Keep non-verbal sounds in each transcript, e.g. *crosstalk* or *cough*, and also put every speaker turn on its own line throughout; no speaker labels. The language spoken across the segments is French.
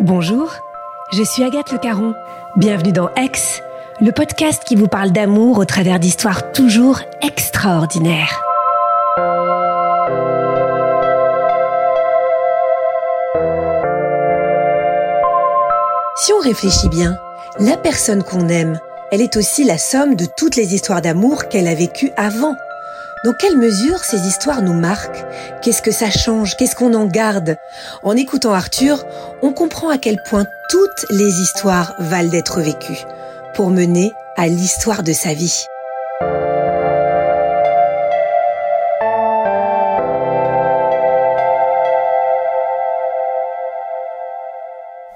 Bonjour, je suis Agathe Le Caron. Bienvenue dans Aix, le podcast qui vous parle d'amour au travers d'histoires toujours extraordinaires. Si on réfléchit bien, la personne qu'on aime, elle est aussi la somme de toutes les histoires d'amour qu'elle a vécues avant. Dans quelle mesure ces histoires nous marquent? Qu'est-ce que ça change? Qu'est-ce qu'on en garde? En écoutant Arthur, on comprend à quel point toutes les histoires valent d'être vécues pour mener à l'histoire de sa vie.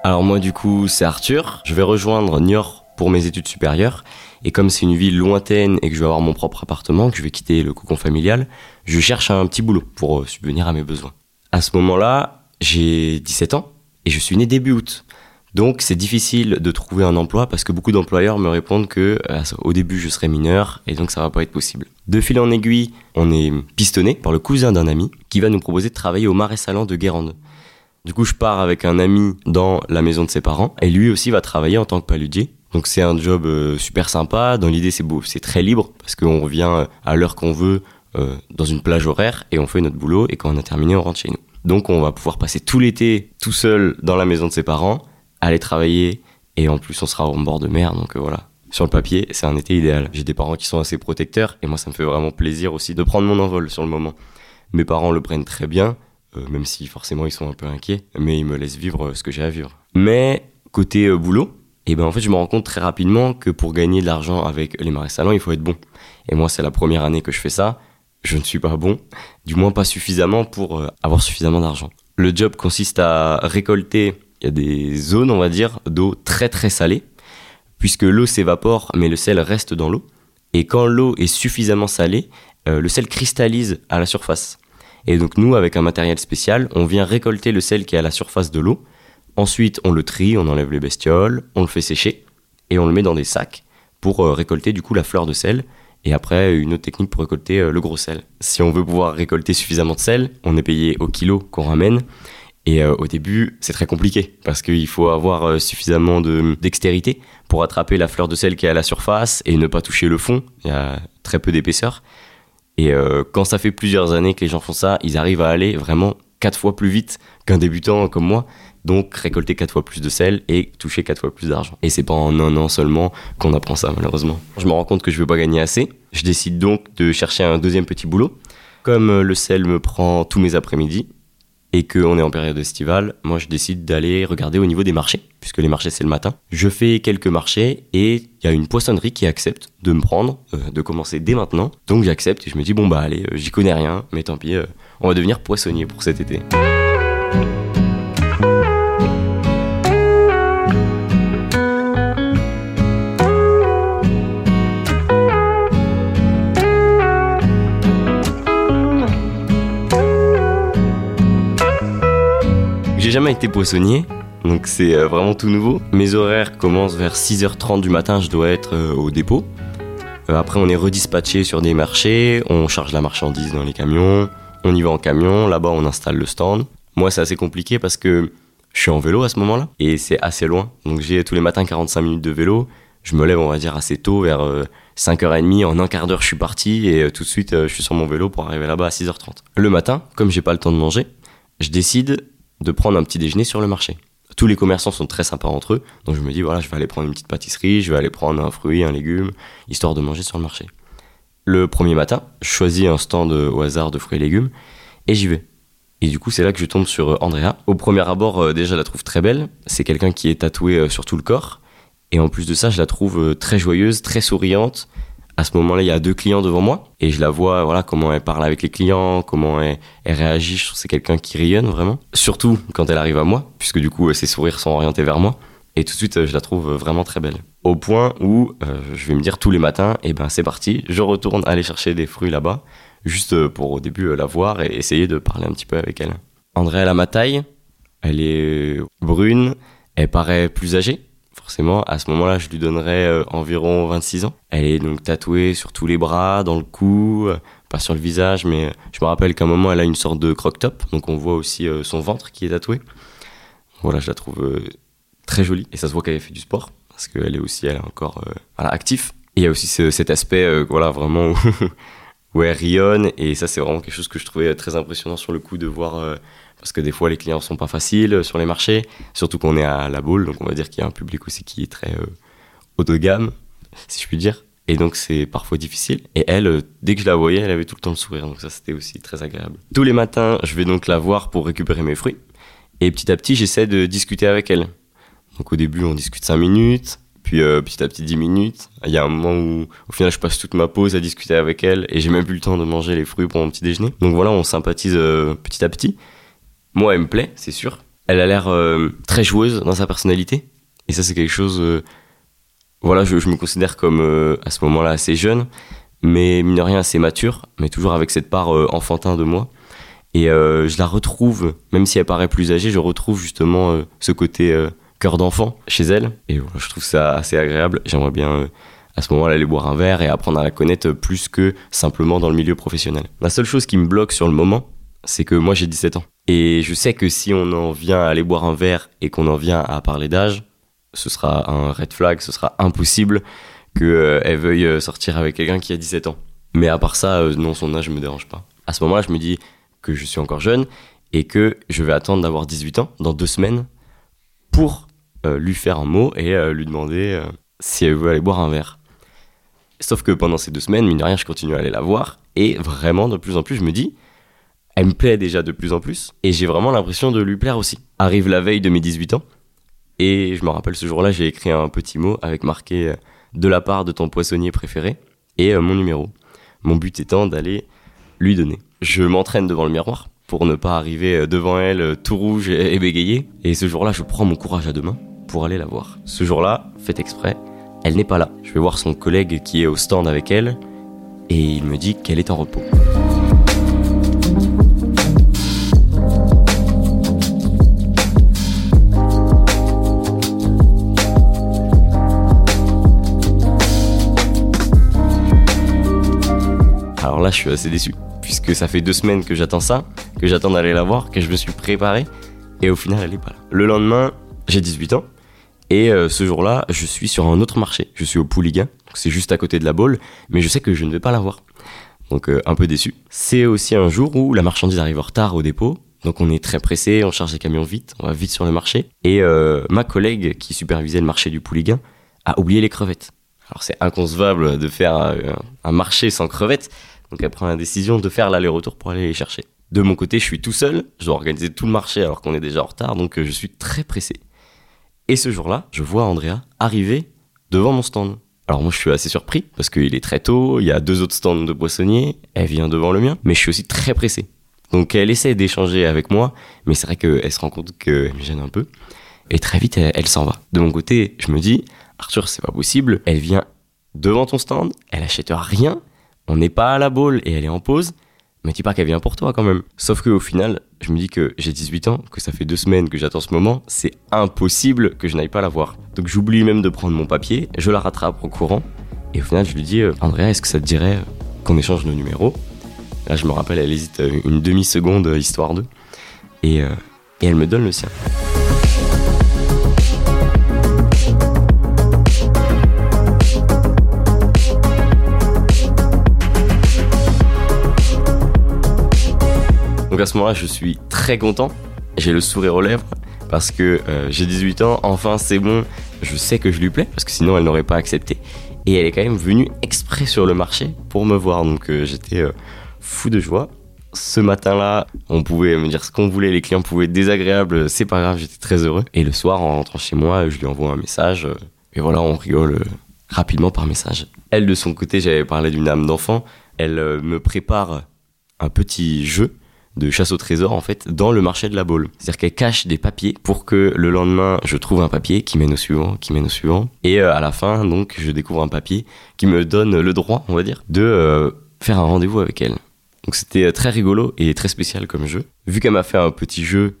Alors moi du coup c'est Arthur, je vais rejoindre Niort pour mes études supérieures et comme c'est une ville lointaine et que je vais avoir mon propre appartement, que je vais quitter le cocon familial, je cherche un petit boulot pour euh, subvenir à mes besoins. À ce moment-là, j'ai 17 ans et je suis né début août. Donc c'est difficile de trouver un emploi parce que beaucoup d'employeurs me répondent que euh, début je serai mineur et donc ça va pas être possible. De fil en aiguille, on est pistonné par le cousin d'un ami qui va nous proposer de travailler au marais salant de Guérande. Du coup, je pars avec un ami dans la maison de ses parents et lui aussi va travailler en tant que paludier. Donc c'est un job euh, super sympa. Dans l'idée, c'est beau, c'est très libre parce qu'on revient euh, à l'heure qu'on veut euh, dans une plage horaire et on fait notre boulot et quand on a terminé, on rentre chez nous. Donc on va pouvoir passer tout l'été tout seul dans la maison de ses parents, aller travailler et en plus on sera en bord de mer. Donc voilà. Sur le papier, c'est un été idéal. J'ai des parents qui sont assez protecteurs et moi ça me fait vraiment plaisir aussi de prendre mon envol sur le moment. Mes parents le prennent très bien, même si forcément ils sont un peu inquiets, mais ils me laissent vivre ce que j'ai à vivre. Mais côté boulot, et ben en fait je me rends compte très rapidement que pour gagner de l'argent avec les marais salants, il faut être bon. Et moi c'est la première année que je fais ça, je ne suis pas bon, du moins pas suffisamment pour euh, avoir suffisamment d'argent. Le job consiste à récolter, il y a des zones on va dire d'eau très très salée, puisque l'eau s'évapore mais le sel reste dans l'eau. Et quand l'eau est suffisamment salée, euh, le sel cristallise à la surface. Et donc nous, avec un matériel spécial, on vient récolter le sel qui est à la surface de l'eau. Ensuite, on le trie, on enlève les bestioles, on le fait sécher et on le met dans des sacs pour euh, récolter du coup la fleur de sel. Et après, une autre technique pour récolter euh, le gros sel. Si on veut pouvoir récolter suffisamment de sel, on est payé au kilo qu'on ramène. Et euh, au début, c'est très compliqué parce qu'il faut avoir suffisamment de dextérité pour attraper la fleur de sel qui est à la surface et ne pas toucher le fond. Il y a très peu d'épaisseur. Et quand ça fait plusieurs années que les gens font ça, ils arrivent à aller vraiment quatre fois plus vite qu'un débutant comme moi. Donc récolter quatre fois plus de sel et toucher quatre fois plus d'argent. Et c'est pas en un an seulement qu'on apprend ça malheureusement. Je me rends compte que je vais pas gagner assez. Je décide donc de chercher un deuxième petit boulot. Comme euh, le sel me prend tous mes après-midi et qu'on est en période estivale, moi je décide d'aller regarder au niveau des marchés, puisque les marchés c'est le matin. Je fais quelques marchés et il y a une poissonnerie qui accepte de me prendre, euh, de commencer dès maintenant. Donc j'accepte et je me dis bon bah allez, euh, j'y connais rien, mais tant pis, on va devenir poissonnier pour cet été. J'ai jamais été poissonnier, donc c'est euh, vraiment tout nouveau. Mes horaires commencent vers 6h30 du matin, je dois être euh, au dépôt. Euh, après, on est redispatché sur des marchés, on charge la marchandise dans les camions, on y va en camion, là-bas on installe le stand. Moi, c'est assez compliqué parce que je suis en vélo à ce moment-là et c'est assez loin. Donc j'ai tous les matins 45 minutes de vélo. Je me lève, on va dire, assez tôt, vers euh, 5h30. En un quart d'heure, je suis parti et tout de suite, je suis sur mon vélo pour arriver là-bas à 6h30. Le matin, comme j'ai pas le temps de manger, je décide de prendre un petit déjeuner sur le marché. Tous les commerçants sont très sympas entre eux, donc je me dis voilà, je vais aller prendre une petite pâtisserie, je vais aller prendre un fruit, un légume, histoire de manger sur le marché. Le premier matin, je choisis un stand au hasard de fruits et légumes et j'y vais. Et du coup, c'est là que je tombe sur euh, Andrea. Au premier abord, euh, déjà, je la trouve très belle. C'est quelqu'un qui est tatoué euh, sur tout le corps. Et en plus de ça, je la trouve très joyeuse, très souriante, À ce moment-là, il y a deux clients devant moi et je la vois, voilà, comment elle parle avec les clients, comment elle, réagit. Je trouve que c'est quelqu'un qui rayonne vraiment. Surtout quand elle arrive à moi, puisque du coup, ses sourires sont orientés vers moi. Et tout de suite, je la trouve vraiment très belle. Au point où euh, je vais me dire tous les matins, eh ben c'est parti, je retourne aller chercher des fruits là-bas, juste pour au début la voir et essayer de parler un petit peu avec elle. André, elle a ma taille, elle est brune, elle paraît plus âgée. Forcément, à ce moment-là, je lui donnerais euh, environ 26 ans. Elle est donc tatouée sur tous les bras, dans le cou, euh, pas sur le visage, mais euh, je me rappelle qu'à un moment, elle a une sorte de croque-top, donc on voit aussi son ventre qui est tatoué. Voilà, je la trouve très jolie, et ça se voit qu'elle a fait du sport, parce qu'elle est aussi, elle est encore active. Et il y a aussi cet aspect, voilà, vraiment *laughs* où, elle rayonne, et ça, c'est vraiment quelque chose que je trouvais très impressionnant sur le coup de voir parce que des fois les clients sont pas faciles sur les marchés, surtout qu'on est à la boule, donc on va dire qu'il y a un public aussi qui est très euh, haut de gamme, si je puis dire. Et donc c'est parfois difficile. Et elle, euh, dès que je la voyais, elle avait tout le temps le sourire, donc ça c'était aussi très agréable. Tous les matins, je vais donc la voir pour récupérer mes fruits, et petit à petit, j'essaie de discuter avec elle. Donc au début, on discute 5 minutes, puis euh, petit à petit 10 minutes. Il y a un moment où au final je passe toute ma pause à discuter avec elle et j'ai même plus le temps de manger les fruits pour mon petit déjeuner. Donc voilà, on sympathise petit à petit. Moi, elle me plaît, c'est sûr. Elle a l'air euh, très joueuse dans sa personnalité. Et ça, c'est quelque chose. Euh, voilà, je, me considère comme euh, à ce moment-là assez jeune, mais mine de rien assez mature, mais toujours avec cette part enfantin de moi. Et je la retrouve, même si elle paraît plus âgée, je retrouve justement ce côté cœur d'enfant chez elle. Et je trouve ça assez agréable. J'aimerais bien à ce moment-là aller boire un verre et apprendre à la connaître plus que simplement dans le milieu professionnel. La seule chose qui me bloque sur le moment, c'est que moi j'ai 17 ans. Et je sais que si on en vient à aller boire un verre et qu'on en vient à parler d'âge, ce sera un red flag, ce sera impossible qu'elle euh, veuille euh, sortir avec quelqu'un qui a 17 ans. Mais à part ça, euh, non, son âge ne me dérange pas. À ce moment-là, je me dis que je suis encore jeune et que je vais attendre d'avoir 18 ans dans deux semaines pour lui faire un mot et lui demander si elle veut aller boire un verre. Sauf que pendant ces deux semaines, mine de rien, je continue à aller la voir et vraiment, de plus en plus, je me dis, elle me plaît déjà de plus en plus et j'ai vraiment l'impression de lui plaire aussi. Arrive la veille de mes 18 ans et je me rappelle ce jour-là, j'ai écrit un petit mot avec marqué euh, de la part de ton poissonnier préféré et euh, mon numéro. Mon but étant d'aller lui donner. Je m'entraîne devant le miroir pour ne pas arriver euh, devant elle tout rouge et *laughs* bégayé. Et ce jour-là, je prends mon courage à deux mains pour aller la voir. Ce jour-là, fait exprès, elle n'est pas là. Je vais voir son collègue qui est au stand avec elle et il me dit qu'elle est en repos. Là, je suis assez déçu, puisque ça fait deux semaines que j'attends ça, que j'attends d'aller la voir, que je me suis préparé, et au final, elle est pas là. Le lendemain, j'ai 18 ans, et euh, ce jour-là, je suis sur un autre marché. Je suis au Pouliguen, c'est juste à côté de la Baule, mais je sais que je ne vais pas la voir. Donc euh, un peu déçu. C'est aussi un jour où la marchandise arrive en retard au dépôt, donc on est très pressé, on charge les camions vite, on va vite sur le marché. Et euh, ma collègue qui supervisait le marché du Pouliguen a oublié les crevettes. Alors c'est inconcevable de faire un marché sans crevettes, donc elle prend la décision de faire l'aller-retour pour aller les chercher. De mon côté, je suis tout seul, je dois organiser tout le marché alors qu'on est déjà en retard, donc euh, je suis très pressé. Et ce jour-là, je vois Andrea arriver devant mon stand. Alors moi je suis assez surpris parce qu'il est très tôt, il y a deux autres stands de poissonniers, elle vient devant le mien, mais je suis aussi très pressé. Donc elle essaie d'échanger avec moi, mais c'est vrai qu'elle se rend compte qu'elle me gêne un peu. Et très vite, elle, elle s'en va. De mon côté, je me dis, Arthur, c'est pas possible. Elle vient devant ton stand, elle achète rien, on n'est pas à la boule et elle est en pause, mais dis pas qu'elle vient pour toi quand même. Sauf qu'au final, je me dis que j'ai 18 ans, que ça fait deux semaines que j'attends ce moment, c'est impossible que je n'aille pas la voir. Donc j'oublie même de prendre mon papier, je la rattrape en courant, et au final je lui dis, euh, Andrea, est-ce que ça te dirait qu'on échange nos numéros? Là je me rappelle, elle hésite une demi-seconde, histoire d'eux, et, euh, et elle me donne le sien. À ce moment-là, je suis très content. J'ai le sourire aux lèvres parce que euh, j'ai 18 ans. Enfin, c'est bon. Je sais que je lui plais parce que sinon, elle n'aurait pas accepté. Et elle est quand même venue exprès sur le marché pour me voir. Donc euh, j'étais euh, fou de joie. Ce matin-là, on pouvait me dire ce qu'on voulait, les clients pouvaient être désagréables, c'est pas grave, j'étais très heureux. Et le soir, en rentrant chez moi, je lui envoie un message, et voilà, on rigole rapidement par message. Elle, de son côté, j'avais parlé d'une âme d'enfant. Elle me prépare un petit jeu de chasse au trésor en fait dans le marché de la Baule. C'est-à-dire qu'elle cache des papiers pour que le lendemain je trouve un papier qui mène au suivant, qui mène au suivant, et euh, à la fin donc je découvre un papier qui me donne le droit, on va dire, de euh, faire un rendez-vous avec elle. Donc c'était euh, très rigolo et très spécial comme jeu. Vu qu'elle m'a fait un petit jeu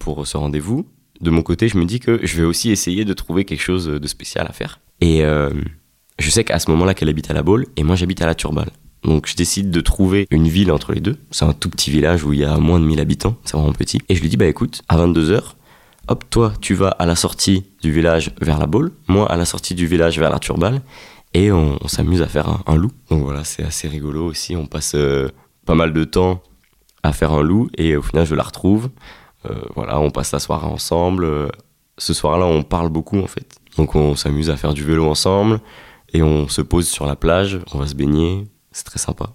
pour ce rendez-vous, de mon côté je me dis que je vais aussi essayer de trouver quelque chose de spécial à faire. Et je sais qu'à ce moment-là qu'elle habite à la Baule et moi j'habite à la Turballe. Donc je décide de trouver une ville entre les deux. C'est un tout petit village où il y a moins de 1000 habitants, c'est vraiment petit. Et je lui dis, bah écoute, à 22h, hop, toi, tu vas à la sortie du village vers la Baule, moi à la sortie du village vers la Turballe, et on, s'amuse à faire un, loup. Donc voilà, c'est assez rigolo aussi. On passe euh, pas mal de temps à faire un loup, et au final, je la retrouve. Euh, voilà, on passe la soirée ensemble. Ce soir-là, on parle beaucoup en fait. Donc on s'amuse à faire du vélo ensemble, et on se pose sur la plage, on va se baigner, c'est très sympa.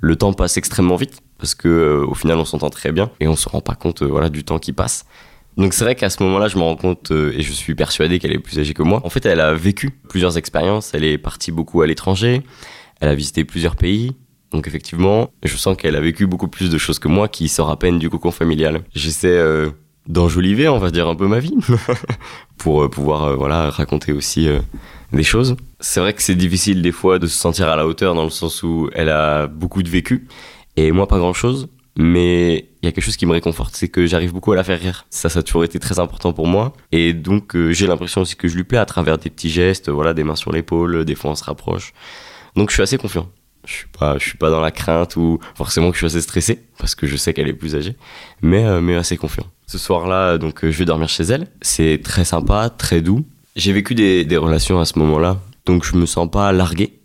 Le temps passe extrêmement vite parce que euh, au final on s'entend très bien et on se rend pas compte euh, voilà du temps qui passe. Donc c'est vrai qu'à ce moment-là, je me rends compte euh, et je suis persuadé qu'elle est plus âgée que moi. En fait, elle a vécu plusieurs expériences, elle est partie beaucoup à l'étranger, elle a visité plusieurs pays. Donc effectivement, je sens qu'elle a vécu beaucoup plus de choses que moi qui sort à peine du cocon familial. J'essaie d'enjoliver, on va dire un peu ma vie *laughs* pour pouvoir voilà raconter aussi des choses. C'est vrai que c'est difficile des fois de se sentir à la hauteur dans le sens où elle a beaucoup de vécu et moi pas grand chose. Mais il y a quelque chose qui me réconforte, c'est que j'arrive beaucoup à la faire rire. Ça, ça a toujours été très important pour moi. Et donc, euh, j'ai l'impression aussi que je lui plais à travers des petits gestes, voilà, des mains sur l'épaule, des fois on se rapproche. Donc, je suis assez confiant. Je suis pas, je suis pas dans la crainte ou forcément que je suis assez stressé parce que je sais qu'elle est plus âgée, mais, euh, mais assez confiant. Ce soir-là, donc, euh, je vais dormir chez elle. C'est très sympa, très doux. J'ai vécu des, relations à ce moment-là, donc je me sens pas largué.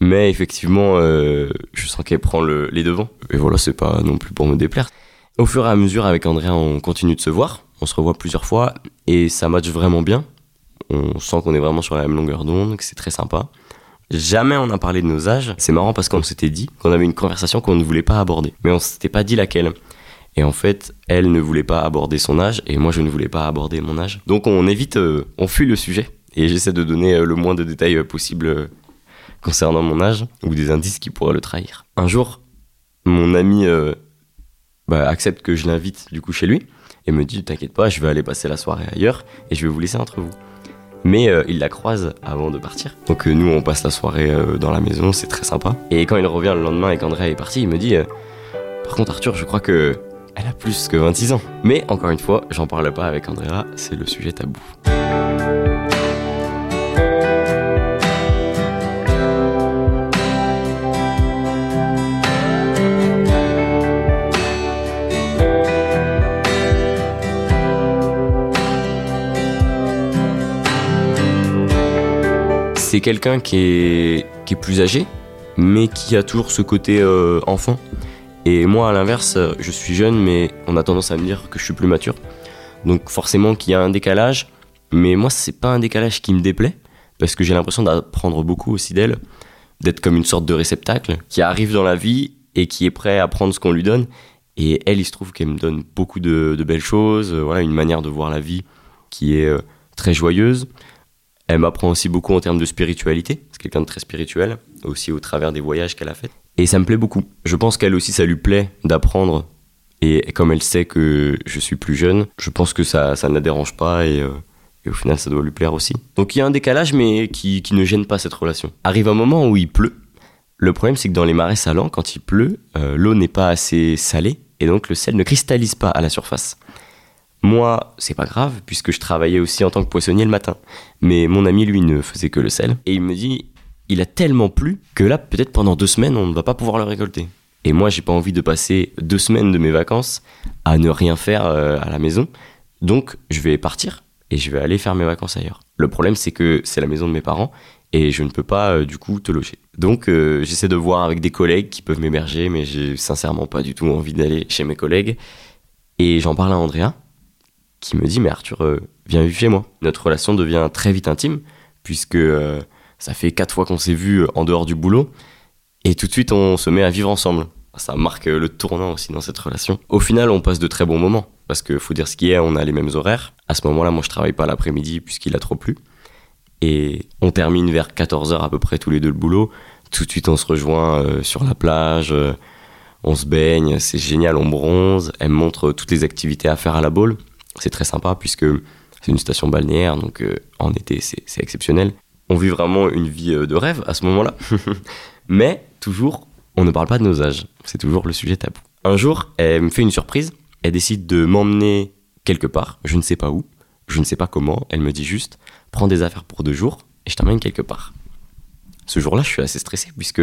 Mais effectivement, euh, je sens qu'elle prend le, les devants. Et voilà, c'est pas non plus pour me déplaire. Au fur et à mesure, avec Andrea, on continue de se voir. On se revoit plusieurs fois et ça match vraiment bien. On sent qu'on est vraiment sur la même longueur d'onde, que c'est très sympa. Jamais on a parlé de nos âges. C'est marrant parce qu'on s'était dit qu'on avait une conversation qu'on ne voulait pas aborder. Mais on s'était pas dit laquelle. Et en fait, elle ne voulait pas aborder son âge et moi je ne voulais pas aborder mon âge. Donc on évite, euh, on fuit le sujet et j'essaie de donner euh, le moins de détails euh, possible concernant mon âge ou des indices qui pourraient le trahir. Un jour, mon ami bah, accepte que je l'invite du coup chez lui et me dit T'inquiète pas, je vais aller passer la soirée ailleurs et je vais vous laisser entre vous. Mais il la croise avant de partir. Donc nous, on passe la soirée dans la maison, c'est très sympa. Et quand il revient le lendemain et qu'André est parti, il me dit Par contre, Arthur, je crois que elle a plus que 26 ans. Mais encore une fois, j'en parle pas avec Andrea, c'est le sujet tabou. C'est quelqu'un qui est, plus âgé, mais qui a toujours ce côté euh, enfant. Et moi, à l'inverse, je suis jeune, mais on a tendance à me dire que je suis plus mature. Donc forcément qu'il y a un décalage, mais moi, c'est pas un décalage qui me déplaît, parce que j'ai l'impression d'apprendre beaucoup aussi d'elle, d'être comme une sorte de réceptacle qui arrive dans la vie et qui est prêt à prendre ce qu'on lui donne. Et elle, il se trouve qu'elle me donne beaucoup de, belles choses, voilà, une manière de voir la vie qui est euh, très joyeuse. Elle m'apprend aussi beaucoup en termes de spiritualité, c'est quelqu'un de très spirituel, aussi au travers des voyages qu'elle a fait. Et ça me plaît beaucoup. Je pense qu'elle aussi, ça lui plaît d'apprendre. Et comme elle sait que je suis plus jeune, je pense que ça, ça ne la dérange pas et, euh, au final, ça doit lui plaire aussi. Donc il y a un décalage, mais qui, qui, ne gêne pas cette relation. Arrive un moment où il pleut. Le problème, c'est que dans les marais salants, quand il pleut, euh, l'eau n'est pas assez salée et donc le sel ne cristallise pas à la surface. Moi, c'est pas grave, puisque je travaillais aussi en tant que poissonnier le matin. Mais mon ami, lui, ne faisait que le sel. Et il me dit, il a tellement plu que là, peut-être pendant deux semaines, on ne va pas pouvoir le récolter. Et moi, j'ai pas envie de passer deux semaines de mes vacances à ne rien faire euh, à la maison. Donc, je vais partir et je vais aller faire mes vacances ailleurs. Le problème, c'est que c'est la maison de mes parents et je ne peux pas, euh, du coup, te loger. Donc, euh, j'essaie de voir avec des collègues qui peuvent m'héberger, mais j'ai sincèrement pas du tout envie d'aller chez mes collègues. Et j'en parle à Andrea, qui me dit Mais Arthur, viens vivre chez moi. Notre relation devient très vite intime, puisque ça fait quatre fois qu'on s'est vu euh, en dehors du boulot. Et tout de suite, on se met à vivre ensemble. Ça marque euh, le tournant aussi dans cette relation. Au final, on passe de très bons moments. Parce qu'il faut dire ce qui est, on a les mêmes horaires. À ce moment-là, moi, je travaille pas l'après-midi puisqu'il a trop plu. Et on termine vers 14h à peu près tous les deux le boulot. Tout de suite, on se rejoint euh, sur la plage, on se baigne, c'est génial, on bronze. Elle me montre toutes les activités à faire à la boule. C'est très sympa puisque c'est une station balnéaire, donc en été, c'est exceptionnel. On vit vraiment une vie de rêve à ce moment-là. *laughs* Mais toujours, on ne parle pas de nos âges. C'est toujours le sujet tabou. Un jour, elle me fait une surprise. Elle décide de m'emmener quelque part, je ne sais pas où, je ne sais pas comment. Elle me dit juste, prends des affaires pour deux jours et je t'emmène quelque part. Ce jour-là, je suis assez stressé puisque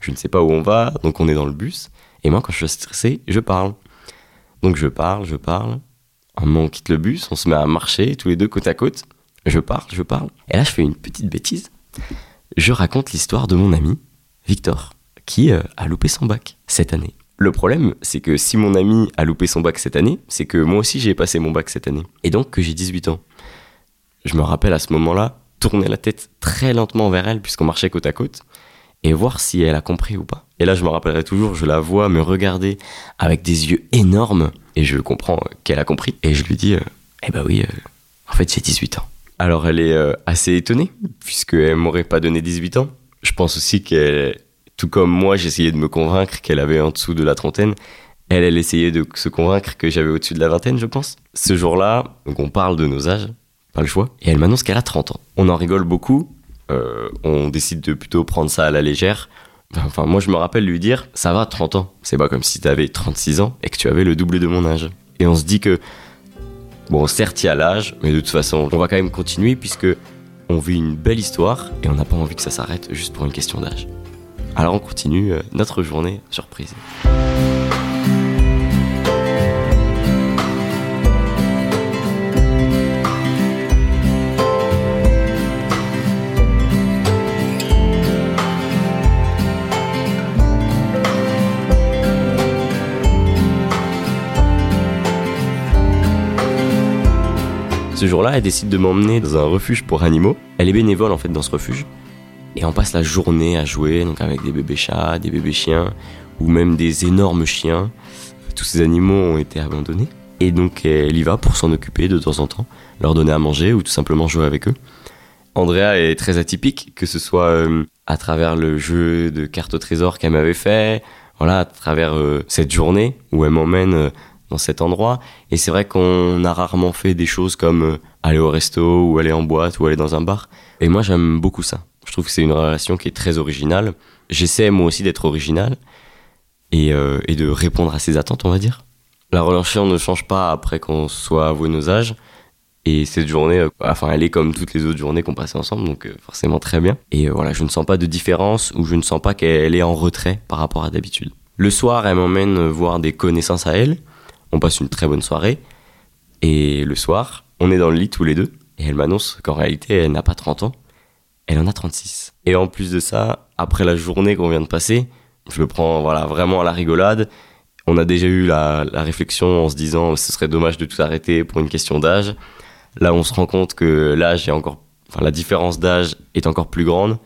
je ne sais pas où on va, donc on est dans le bus. Et moi, quand je suis stressé, je parle. Donc je parle, je parle. Un moment, on quitte le bus, on se met à marcher tous les deux côte à côte. Je parle, je parle. Et là, je fais une petite bêtise. Je raconte l'histoire de mon ami, Victor, qui euh, a loupé son bac cette année. Le problème, c'est que si mon ami a loupé son bac cette année, c'est que moi aussi j'ai passé mon bac cette année. Et donc que j'ai 18 ans. Je me rappelle à ce moment-là, tourner la tête très lentement vers elle puisqu'on marchait côte à côte et voir si elle a compris ou pas. Et là, je me rappellerai toujours, je la vois me regarder avec des yeux énormes et je comprends qu'elle a compris. Et je lui dis, euh, eh ben oui, euh, en fait, j'ai 18 ans. Alors elle est euh, assez étonnée puisqu'elle m'aurait pas donné 18 ans. Je pense aussi qu'elle tout comme moi, j'essayais de me convaincre qu'elle avait en dessous de la trentaine. Elle, elle essayait de se convaincre que j'avais au-dessus de la vingtaine, je pense. Ce jour-là, donc on parle de nos âges, pas le choix, et elle m'annonce qu'elle a 30 ans. On en rigole beaucoup, euh, on décide de plutôt prendre ça à la légère. Enfin, moi, je me rappelle lui dire, ça va, 30 ans. C'est pas comme si tu avais 36 ans et que tu avais le double de mon âge. Et on se dit que, bon, certes, il y a l'âge, mais de toute façon, on va quand même continuer puisque on vit une belle histoire et on n'a pas envie que ça s'arrête juste pour une question d'âge. Alors on continue euh, notre journée surprise. Ce jour-là, elle décide de m'emmener dans un refuge pour animaux. Elle est bénévole en fait dans ce refuge. Et on passe la journée à jouer, donc avec des bébés chats, des bébés chiens, ou même des énormes chiens. Tous ces animaux ont été abandonnés. Et donc elle y va pour s'en occuper de temps en temps, leur donner à manger ou tout simplement jouer avec eux. Andrea est très atypique, que ce soit euh, à travers le jeu de cartes au trésor qu'elle m'avait fait, voilà, à travers euh, cette journée où elle m'emmène euh, dans cet endroit. Et c'est vrai qu'on a rarement fait des choses comme aller au resto ou aller en boîte ou aller dans un bar. Et moi j'aime beaucoup ça. Je trouve que c'est une relation qui est très originale. J'essaie moi aussi d'être original et, euh, et, de répondre à ses attentes, on va dire. La relation ne change pas après qu'on soit avoué nos âges. Et cette journée, euh, enfin, elle est comme toutes les autres journées qu'on passait ensemble, donc euh, forcément très bien. Et voilà, je ne sens pas de différence ou je ne sens pas qu'elle est en retrait par rapport à d'habitude. Le soir, elle m'emmène voir des connaissances à elle. On passe une très bonne soirée. Et le soir, on est dans le lit tous les deux. Et elle m'annonce qu'en réalité, elle n'a pas 30 ans elle en a 36. Et en plus de ça, après la journée qu'on vient de passer, je le prends voilà, vraiment à la rigolade. On a déjà eu la, réflexion en se disant ce serait dommage de tout arrêter pour une question d'âge. Là, on se rend compte que l'âge est encore, enfin, la différence d'âge est encore plus grande.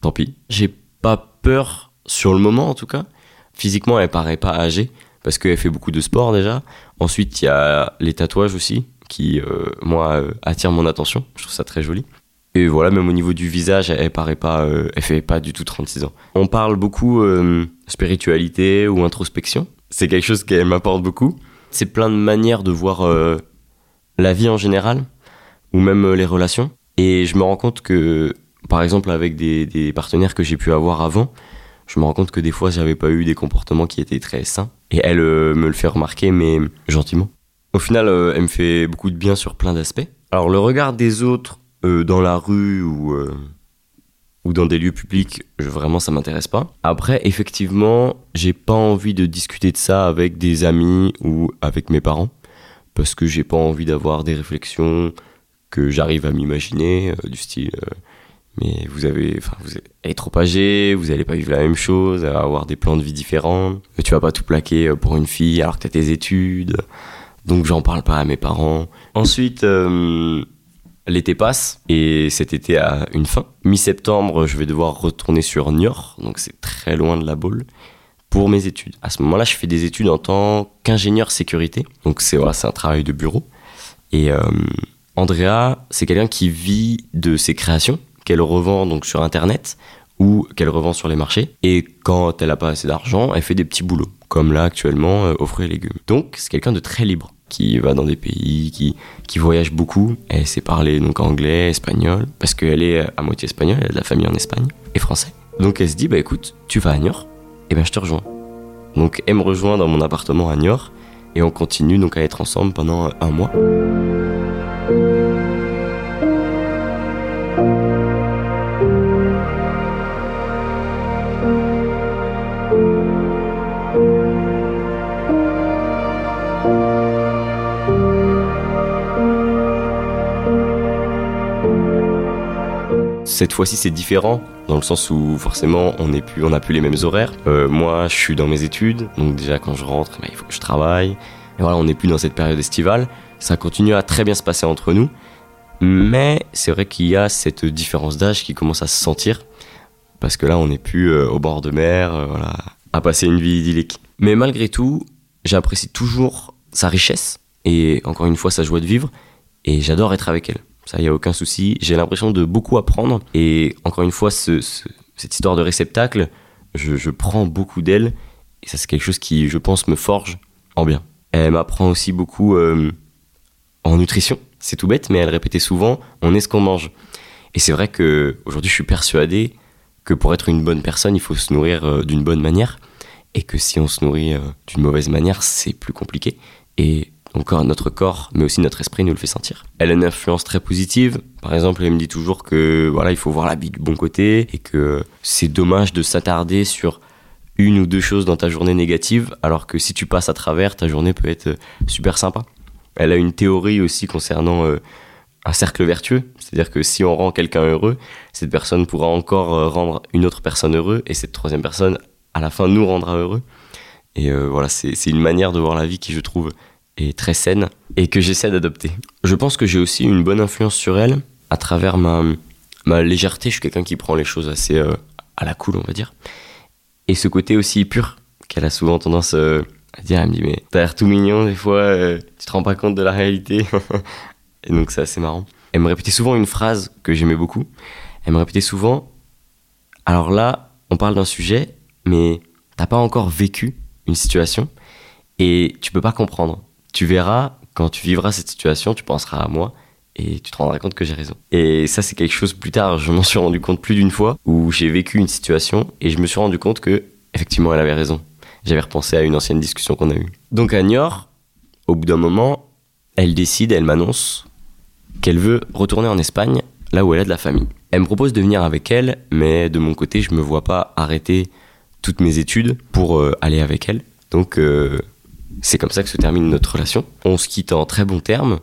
Tant pis. J'ai pas peur sur le moment en tout cas. Physiquement, elle paraît pas âgée parce qu'elle fait beaucoup de sport déjà. Ensuite, il y a les tatouages aussi qui, euh, moi, euh, attirent mon attention. Je trouve ça très joli. Et voilà, même au niveau du visage, elle, paraît pas, euh, elle fait pas du tout 36 ans. On parle beaucoup spiritualité ou introspection. C'est quelque chose qu'elle m'apporte beaucoup. C'est plein de manières de voir la vie en général, ou même les relations. Et je me rends compte que, par exemple, avec des, des partenaires que j'ai pu avoir avant, je me rends compte que des fois, j'avais pas eu des comportements qui étaient très sains. Et elle me le fait remarquer, mais gentiment. Au final, elle me fait beaucoup de bien sur plein d'aspects. Alors, le regard des autres euh, dans la rue ou, euh, ou dans des lieux publics, vraiment ça m'intéresse pas. Après, effectivement, j'ai pas envie de discuter de ça avec des amis ou avec mes parents parce que j'ai pas envie d'avoir des réflexions que j'arrive à m'imaginer euh, du style mais vous avez enfin vous êtes trop âgé, vous allez pas vivre la même chose, avoir des plans de vie différents, tu vas pas tout plaquer pour une fille alors que tu as tes études. Donc j'en parle pas à mes parents. Ensuite L'été passe et cet été a une fin. Mi-septembre, je vais devoir retourner sur Niort, donc c'est très loin de la boule, pour mes études. À ce moment-là, je fais des études en tant qu'ingénieur sécurité, donc c'est voilà, un travail de bureau. Et, euh, Andrea, c'est quelqu'un qui vit de ses créations, qu'elle revend donc sur internet ou qu'elle revend sur les marchés. Et quand elle n'a pas assez d'argent, elle fait des petits boulots, comme là actuellement euh, aux fruits et légumes. Donc c'est quelqu'un de très libre, qui va dans des pays, qui, qui voyage beaucoup. Elle sait parler donc anglais, espagnol, parce qu'elle est à moitié espagnole, elle a de la famille en Espagne, et français. Donc elle se dit, bah écoute, tu vas à Niort, et ben je te rejoins. Donc elle me rejoint dans mon appartement à Niort, et on continue donc à être ensemble pendant un mois. Cette fois-ci, c'est différent dans le sens où forcément on n'est plus, n'a plus les mêmes horaires. Euh, moi, je suis dans mes études, donc déjà quand je rentre, bah, il faut que je travaille. Et voilà, on n'est plus dans cette période estivale. Ça continue à très bien se passer entre nous, mais c'est vrai qu'il y a cette différence d'âge qui commence à se sentir parce que là, on n'est plus euh, au bord de mer, euh, voilà, à passer une vie idyllique. Mais malgré tout, j'apprécie toujours sa richesse et encore une fois sa joie de vivre et j'adore être avec elle. Ça, il n'y a aucun souci. J'ai l'impression de beaucoup apprendre. Et encore une fois, ce, cette histoire de réceptacle, je, je prends beaucoup d'elle. Et ça, c'est quelque chose qui, je pense, me forge en bien. Elle m'apprend aussi beaucoup euh, en nutrition. C'est tout bête, mais elle répétait souvent on est ce qu'on mange. Et c'est vrai que aujourd'hui, je suis persuadé que pour être une bonne personne, il faut se nourrir euh, d'une bonne manière. Et que si on se nourrit euh, d'une mauvaise manière, c'est plus compliqué. Et encore notre corps, mais aussi notre esprit nous le fait sentir. Elle a une influence très positive. Par exemple, elle me dit toujours que voilà, il faut voir la vie du bon côté et que c'est dommage de s'attarder sur une ou deux choses dans ta journée négative, alors que si tu passes à travers, ta journée peut être super sympa. Elle a une théorie aussi concernant euh, un cercle vertueux, c'est-à-dire que si on rend quelqu'un heureux, cette personne pourra encore euh, rendre une autre personne heureux, et cette troisième personne, à la fin, nous rendra heureux. Et euh, voilà, c'est une manière de voir la vie qui, je trouve, est très saine et que j'essaie d'adopter. Je pense que j'ai aussi une bonne influence sur elle à travers ma, ma légèreté. Je suis quelqu'un qui prend les choses assez euh, à la cool, on va dire. Et ce côté aussi pur qu'elle a souvent tendance euh, à dire. Elle me dit, mais t'as l'air tout mignon des fois, euh, tu te rends pas compte de la réalité. *laughs* et donc c'est assez marrant. Elle me répétait souvent une phrase que j'aimais beaucoup. Elle me répétait souvent, alors là, on parle d'un sujet, mais t'as pas encore vécu une situation et tu peux pas comprendre tu verras, quand tu vivras cette situation, tu penseras à moi et tu te rendras compte que j'ai raison. Et ça, c'est quelque chose plus tard, je m'en suis rendu compte plus d'une fois où j'ai vécu une situation et je me suis rendu compte que, effectivement, elle avait raison. J'avais repensé à une ancienne discussion qu'on a eue. Donc à Niort, au bout d'un moment, elle décide, elle m'annonce qu'elle veut retourner en Espagne, là où elle a de la famille. Elle me propose de venir avec elle, mais de mon côté, je me vois pas arrêter toutes mes études pour euh, aller avec elle. Donc euh, c'est comme ça que se termine notre relation. On se quitte en très bons termes.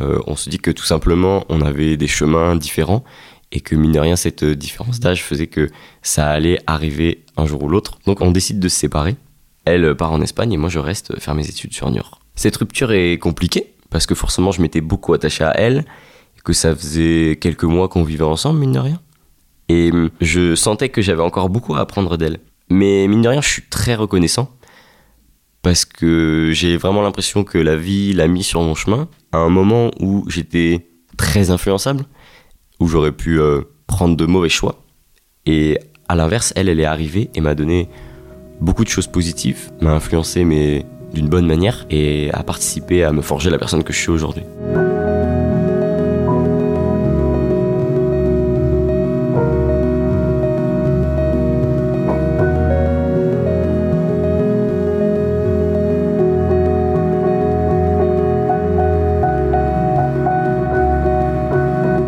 Euh, on se dit que tout simplement, on avait des chemins différents et que mine de rien, cette différence d'âge faisait que ça allait arriver un jour ou l'autre. Donc on décide de se séparer. Elle part en Espagne et moi je reste faire mes études sur Niort. Cette rupture est compliquée parce que forcément je m'étais beaucoup attaché à elle et que ça faisait quelques mois qu'on vivait ensemble, mine de rien. Et je sentais que j'avais encore beaucoup à apprendre d'elle. Mais mine de rien, je suis très reconnaissant parce que j'ai vraiment l'impression que la vie l'a mis sur mon chemin à un moment où j'étais très influençable, où j'aurais pu euh, prendre de mauvais choix. Et à l'inverse, elle, elle est arrivée et m'a donné beaucoup de choses positives, m'a influencé mais d'une bonne manière et a participé à me forger la personne que je suis aujourd'hui.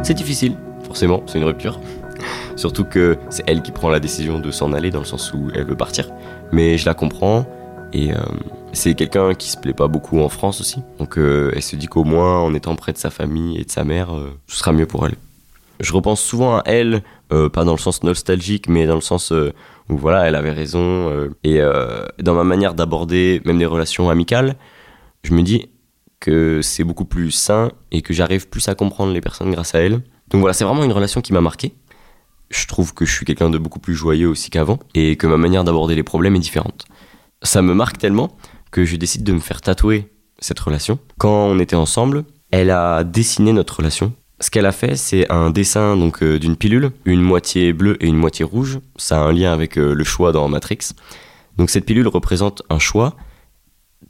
C'est difficile, forcément, c'est une rupture. Surtout que c'est elle qui prend la décision de s'en aller dans le sens où elle veut partir. Mais je la comprends et euh, c'est quelqu'un qui se plaît pas beaucoup en France aussi. Donc euh, elle se dit qu'au moins en étant près de sa famille et de sa mère, euh, ce sera mieux pour elle. Je repense souvent à elle, pas dans le sens nostalgique, mais dans le sens où voilà, elle avait raison. et dans ma manière d'aborder même des relations amicales, je me dis, que c'est beaucoup plus sain et que j'arrive plus à comprendre les personnes grâce à elle. Donc voilà, c'est vraiment une relation qui m'a marqué. Je trouve que je suis quelqu'un de beaucoup plus joyeux aussi qu'avant et que ma manière d'aborder les problèmes est différente. Ça me marque tellement que je décide de me faire tatouer cette relation. Quand on était ensemble, elle a dessiné notre relation. Ce qu'elle a fait, c'est un dessin donc euh, d'une pilule, une moitié bleue et une moitié rouge. Ça a un lien avec euh, le choix dans Matrix. Donc cette pilule représente un choix.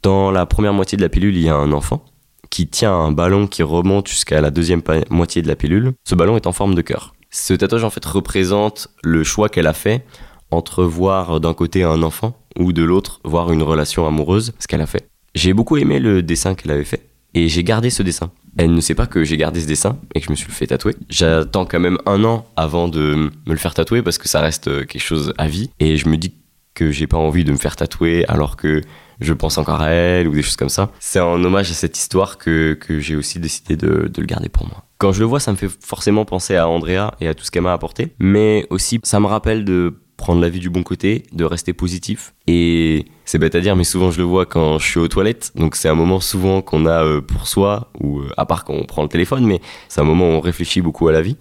Dans la première moitié de la pilule, il y a un enfant qui tient un ballon qui remonte jusqu'à la deuxième moitié de la pilule. Ce ballon est en forme de cœur. Ce tatouage en fait représente le choix qu'elle a fait entre voir d'un côté un enfant ou de l'autre voir une relation amoureuse, ce qu'elle a fait. J'ai beaucoup aimé le dessin qu'elle avait fait et j'ai gardé ce dessin. Elle ne sait pas que j'ai gardé ce dessin et que je me suis fait tatouer. J'attends quand même un an avant de me le faire tatouer parce que ça reste quelque chose à vie et je me dis que j'ai pas envie de me faire tatouer alors que je pense encore à elle ou des choses comme ça. C'est en hommage à cette histoire que, que j'ai aussi décidé de, de, le garder pour moi. Quand je le vois, ça me fait forcément penser à Andrea et à tout ce qu'elle m'a apporté, mais aussi ça me rappelle de prendre la vie du bon côté, de rester positif. Et c'est bête à dire, mais souvent je le vois quand je suis aux toilettes. Donc c'est un moment souvent qu'on a euh, pour soi, ou euh, à part quand on prend le téléphone, mais c'est un moment où on réfléchit beaucoup à la vie.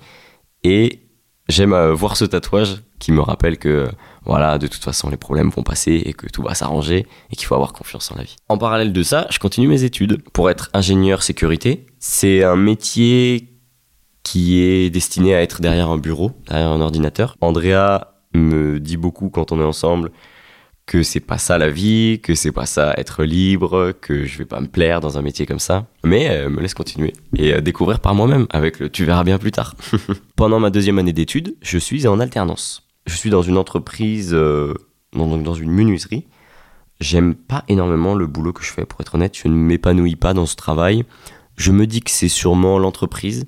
Et j'aime euh, voir ce tatouage qui me rappelle que voilà, de toute façon les problèmes vont passer et que tout va s'arranger et qu'il faut avoir confiance en la vie. En parallèle de ça, je continue mes études pour être ingénieur sécurité. C'est un métier qui est destiné à être derrière un bureau, derrière un ordinateur. Andrea me dit beaucoup quand on est ensemble que c'est pas ça la vie, que c'est pas ça être libre, que je vais pas me plaire dans un métier comme ça. Mais elle me laisse continuer et découvrir par moi-même avec le tu verras bien plus tard. *laughs* Pendant ma deuxième année d'études, je suis en alternance. Je suis dans une entreprise, euh, dans, une menuiserie. J'aime pas énormément le boulot que je fais, pour être honnête. Je ne m'épanouis pas dans ce travail. Je me dis que c'est sûrement l'entreprise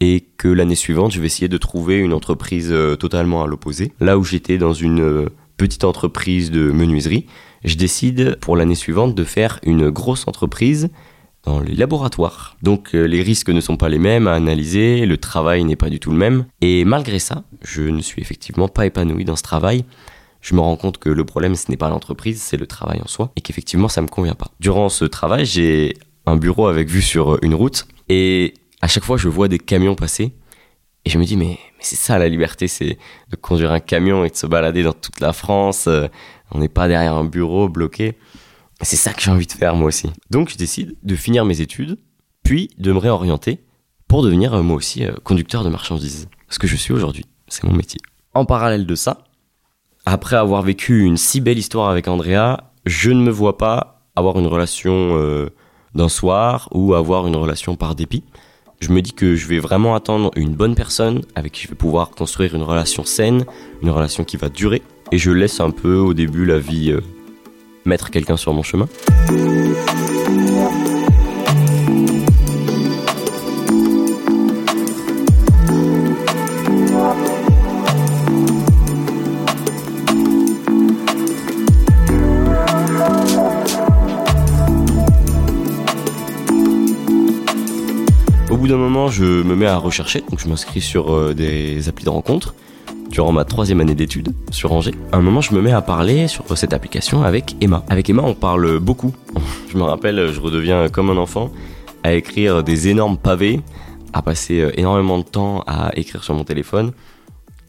et que l'année suivante, je vais essayer de trouver une entreprise euh, totalement à l'opposé. Là où j'étais dans une euh, petite entreprise de menuiserie, je décide pour l'année suivante de faire une grosse entreprise dans les laboratoires. Donc euh, les risques ne sont pas les mêmes à analyser, le travail n'est pas du tout le même. Et malgré ça, je ne suis effectivement pas épanoui dans ce travail. Je me rends compte que le problème, ce n'est pas l'entreprise, c'est le travail en soi, et qu'effectivement, ça me convient pas. Durant ce travail, j'ai un bureau avec vue sur une route, et à chaque fois, je vois des camions passer et je me dis, mais, mais c'est ça la liberté, c'est de conduire un camion et de se balader dans toute la France. Euh, on n'est pas derrière un bureau bloqué. C'est ça que j'ai envie de faire moi aussi. Donc je décide de finir mes études, puis de me réorienter pour devenir euh, moi aussi euh, conducteur de marchandises. Ce que je suis aujourd'hui, c'est mon métier. En parallèle de ça, après avoir vécu une si belle histoire avec Andrea, je ne me vois pas avoir une relation d'un soir ou avoir une relation par dépit je me dis que je vais vraiment attendre une bonne personne avec qui je vais pouvoir construire une relation saine, une relation qui va durer. Et je laisse un peu au début la vie euh, mettre quelqu'un sur mon chemin. d'un moment, je me mets à rechercher, donc je m'inscris sur euh, des applis de rencontres durant ma troisième année d'études sur Angers. À un moment, je me mets à parler sur cette application avec Emma. Avec Emma, on parle beaucoup. *laughs* je me rappelle, je redeviens comme un enfant à écrire des énormes pavés, à passer euh, énormément de temps à écrire sur mon téléphone.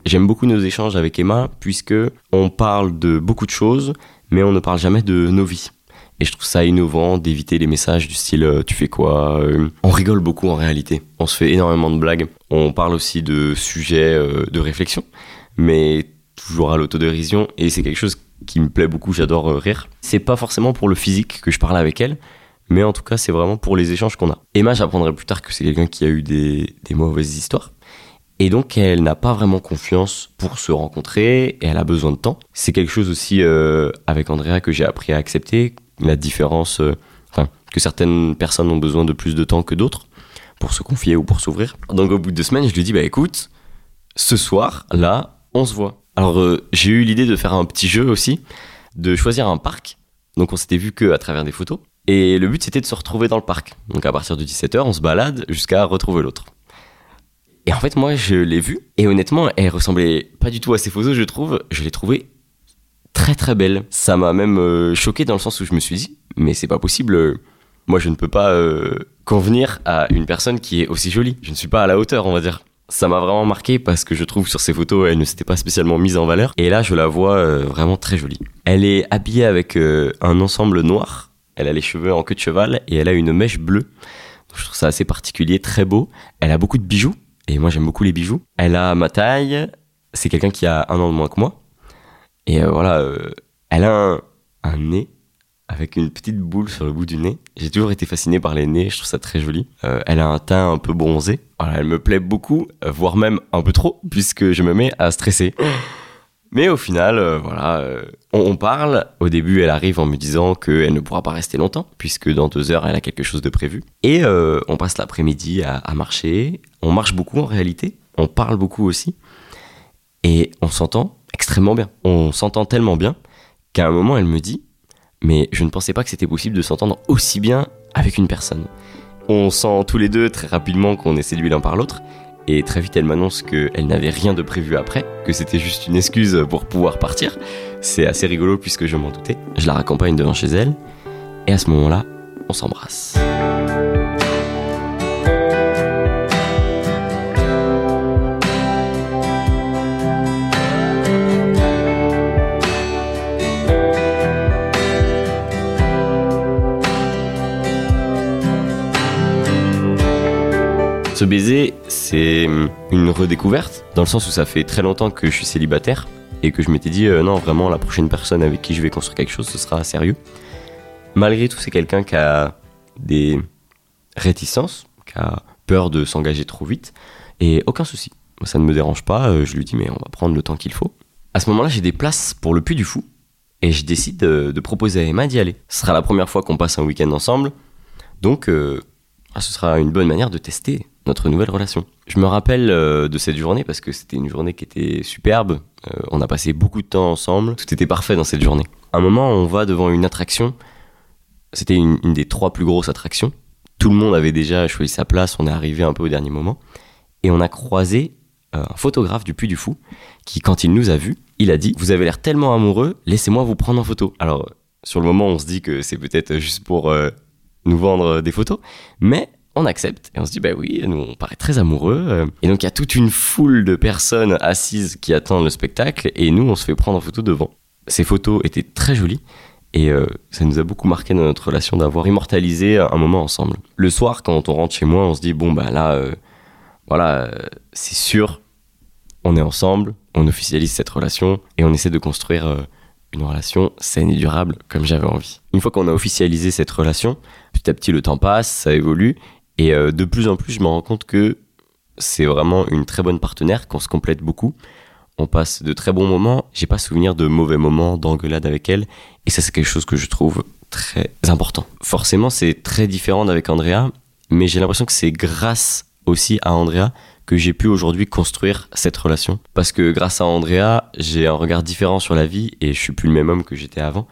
J'aime beaucoup nos échanges avec Emma puisque on parle de beaucoup de choses, mais on ne parle jamais de nos vies. Et je trouve ça innovant d'éviter les messages du style euh, tu fais quoi euh. On rigole beaucoup en réalité. On se fait énormément de blagues. On parle aussi de sujets de réflexion, mais toujours à l'autodérision. Et c'est quelque chose qui me plaît beaucoup. J'adore rire. C'est pas forcément pour le physique que je parle avec elle, mais en tout cas c'est vraiment pour les échanges qu'on a. Emma, j'apprendrai plus tard que c'est quelqu'un qui a eu des, mauvaises histoires. Et donc elle n'a pas vraiment confiance pour se rencontrer et elle a besoin de temps. C'est quelque chose aussi avec Andrea que j'ai appris à accepter la différence, euh, enfin, que certaines personnes ont besoin de plus de temps que d'autres pour se confier ou pour s'ouvrir. Donc au bout de deux semaines, je lui dis bah écoute, ce soir, là, on se voit. Alors euh, j'ai eu l'idée de faire un petit jeu aussi, de choisir un parc. Donc on s'était vu que à travers des photos. Et le but c'était de se retrouver dans le parc. Donc à partir de 17h, on se balade jusqu'à retrouver l'autre. Et en fait, moi, je l'ai vue. Et honnêtement, elle ressemblait pas du tout à ces photos, je trouve. Je l'ai trouvée très très belle. Ça m'a même euh, choqué dans le sens où je me suis dit, mais c'est pas possible. Euh, moi, je ne peux pas convenir à une personne qui est aussi jolie. Je ne suis pas à la hauteur, on va dire. Ça m'a vraiment marqué parce que je trouve sur ces photos, elle ne s'était pas spécialement mise en valeur. Et là, je la vois vraiment très jolie. Elle est habillée avec un ensemble noir. Elle a les cheveux en queue de cheval et elle a une mèche bleue. Je trouve ça assez particulier, très beau. Elle a beaucoup de bijoux, et moi j'aime beaucoup les bijoux. Elle a ma taille, c'est quelqu'un qui a un an de moins que moi. Et euh, voilà, euh, elle a un, un nez avec une petite boule sur le bout du nez. J'ai toujours été fasciné par les nez, je trouve ça très joli. Euh, elle a un teint un peu bronzé. Voilà, elle me plaît beaucoup, euh, voire même un peu trop, puisque je me mets à stresser. Mais au final, euh, voilà, on, parle. Au début, elle arrive en me disant qu'elle ne pourra pas rester longtemps, puisque dans deux heures, elle a quelque chose de prévu. Et on passe l'après-midi à marcher. On marche beaucoup en réalité. On parle beaucoup aussi. Et on s'entend extrêmement bien. On s'entend tellement bien qu'à un moment, elle me dit Mais je ne pensais pas que c'était possible de s'entendre aussi bien avec une personne. On sent tous les deux très rapidement qu'on est séduits l'un par l'autre. Et très vite, elle m'annonce qu'elle n'avait rien de prévu après, que c'était juste une excuse pour pouvoir partir. C'est assez rigolo puisque je m'en doutais. Je la raccompagne devant chez elle. Et à ce moment-là, on s'embrasse. Ce baiser, c'est une redécouverte, dans le sens où ça fait très longtemps que je suis célibataire et que je m'étais dit euh, non, vraiment, la prochaine personne avec qui je vais construire quelque chose, ce sera sérieux. Malgré tout, c'est quelqu'un qui a des réticences, qui a peur de s'engager trop vite, et aucun souci. Ça ne me dérange pas, euh, je lui dis mais on va prendre le temps qu'il faut. À ce moment-là, j'ai des places pour le Puy du Fou, et je décide de, de proposer à Emma d'y aller. Ce sera la première fois qu'on passe un week-end ensemble, donc euh, ah, ce sera une bonne manière de tester notre nouvelle relation. Je me rappelle euh, de cette journée parce que c'était une journée qui était superbe. Euh, on a passé beaucoup de temps ensemble. Tout était parfait dans cette journée. Un moment, on va devant une attraction. C'était une, des trois plus grosses attractions. Tout le monde avait déjà choisi sa place. On est arrivé un peu au dernier moment. Et on a croisé euh, un photographe du Puy du Fou qui, quand il nous a vus, il a dit Vous avez l'air tellement amoureux, laissez-moi vous prendre en photo. Alors, sur le moment, on se dit que c'est peut-être juste pour nous vendre des photos. Mais on accepte et on se dit bah oui, nous on paraît très amoureux. Et donc il y a toute une foule de personnes assises qui attendent le spectacle et nous on se fait prendre en photo devant. Ces photos étaient très jolies et euh, ça nous a beaucoup marqué dans notre relation d'avoir immortalisé un moment ensemble. Le soir quand on rentre chez moi, on se dit bon bah là, euh, voilà, c'est sûr, on est ensemble, on officialise cette relation et on essaie de construire euh, une relation saine et durable comme j'avais envie. Une fois qu'on a officialisé cette relation, petit à petit le temps passe, ça évolue et euh, de plus en plus je me rends compte que c'est vraiment une très bonne partenaire, qu'on se complète beaucoup. On passe de très bons moments, j'ai pas souvenir de mauvais moments, d'engueulades avec elle et ça c'est quelque chose que je trouve très important. Forcément c'est très différent d'avec Andrea, mais j'ai l'impression que c'est grâce aussi à Andrea que j'ai pu aujourd'hui construire cette relation. Parce que grâce à Andrea, j'ai un regard différent sur la vie et je suis plus le même homme que j'étais avant.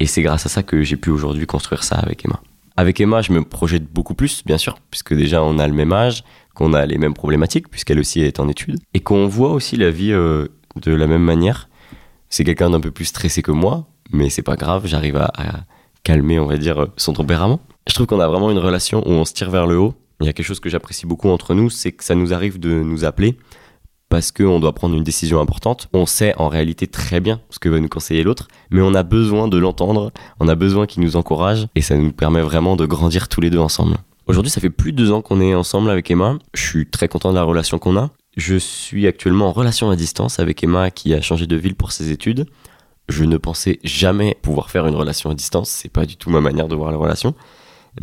Et c'est grâce à ça que j'ai pu aujourd'hui construire ça avec Emma. Avec Emma, je me projette beaucoup plus, bien sûr, puisque déjà on a le même âge, qu'on a les mêmes problématiques, puisqu'elle aussi est en études, et qu'on voit aussi la vie euh, de la même manière. C'est quelqu'un d'un peu plus stressé que moi, mais c'est pas grave, j'arrive à, à calmer, on va dire, son tempérament. Je trouve qu'on a vraiment une relation où on se tire vers le haut. Il y a quelque chose que j'apprécie beaucoup entre nous, c'est que ça nous arrive de nous appeler parce qu'on doit prendre une décision importante. On sait en réalité très bien ce que va nous conseiller l'autre, mais on a besoin de l'entendre, on a besoin qu'il nous encourage, et ça nous permet vraiment de grandir tous les deux ensemble. Aujourd'hui, ça fait plus de deux ans qu'on est ensemble avec Emma. Je suis très content de la relation qu'on a. Je suis actuellement en relation à distance avec Emma qui a changé de ville pour ses études. Je ne pensais jamais pouvoir faire une relation à distance, c'est pas du tout ma manière de voir la relation.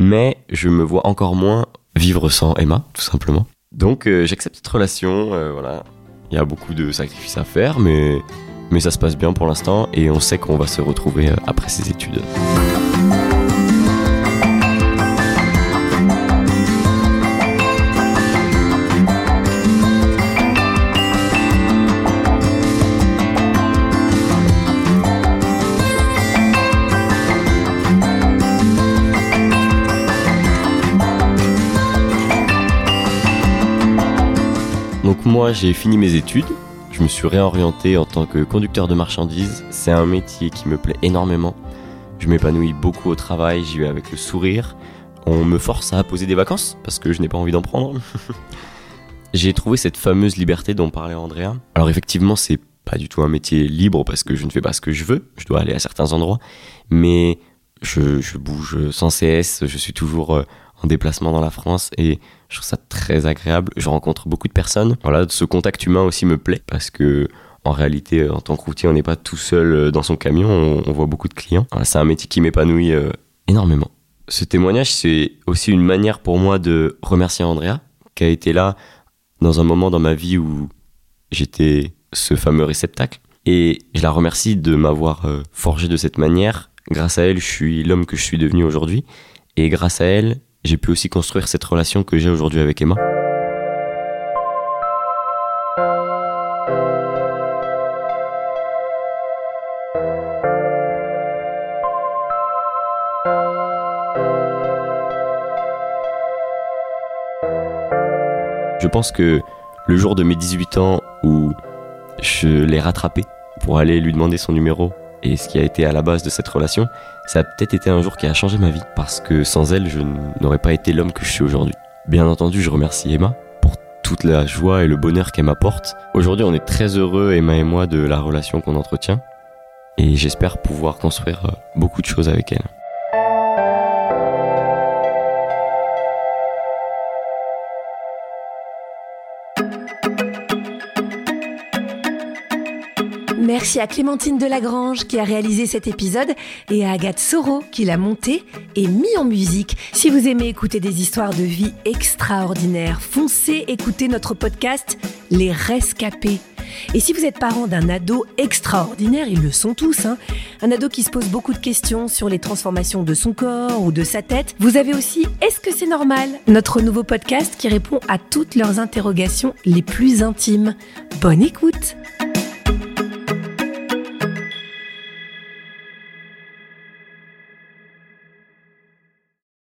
Mais je me vois encore moins vivre sans Emma, tout simplement. Donc euh, j'accepte cette relation, euh, voilà. Il y a beaucoup de sacrifices à faire, mais, ça se passe bien pour l'instant et on sait qu'on va se retrouver euh, après ses études. Donc moi j'ai fini mes études, je me suis réorienté en tant que conducteur de marchandises. C'est un métier qui me plaît énormément. Je m'épanouis beaucoup au travail, j'y vais avec le sourire. On me force à poser des vacances parce que je n'ai pas envie d'en prendre. *laughs* j'ai trouvé cette fameuse liberté dont parlait Andrea. Alors effectivement c'est pas du tout un métier libre parce que je ne fais pas ce que je veux, je dois aller à certains endroits, mais je, bouge sans cesse, je suis toujours euh, en déplacement dans la France et je trouve ça très agréable. Je rencontre beaucoup de personnes. Voilà, ce contact humain aussi me plaît parce que en réalité, en tant que routier, on n'est pas tout seul dans son camion, on, voit beaucoup de clients. c'est un métier qui m'épanouit énormément. Ce témoignage, c'est aussi une manière pour moi de remercier Andrea, qui a été là dans un moment dans ma vie où j'étais ce fameux réceptacle. Et je la remercie de m'avoir euh, forgé de cette manière. Grâce à elle, je suis l'homme que je suis devenu aujourd'hui. Et grâce à elle, j'ai pu aussi construire cette relation que j'ai aujourd'hui avec Emma. Je pense que le jour de mes 18 ans où je l'ai rattrapé pour aller lui demander son numéro et ce qui a été à la base de cette relation, ça a peut-être été un jour qui a changé ma vie parce que sans elle, je n'aurais pas été l'homme que je suis aujourd'hui. Bien entendu, je remercie Emma pour toute la joie et le bonheur qu'elle m'apporte. Aujourd'hui, on est très heureux, Emma et moi, de la relation qu'on entretient et j'espère pouvoir construire euh, beaucoup de choses avec elle.
Merci à Clémentine Delagrange qui a réalisé cet épisode et à Agathe Soro qui l'a monté et mis en musique. Si vous aimez écouter des histoires de vie extraordinaires, foncez écouter notre podcast Les Rescapés. Et si vous êtes parent d'un ado extraordinaire, ils le sont tous, hein, un ado qui se pose beaucoup de questions sur les transformations de son corps ou de sa tête, vous avez aussi Est-ce que c'est normal? Notre nouveau podcast qui répond à toutes leurs interrogations les plus intimes. Bonne écoute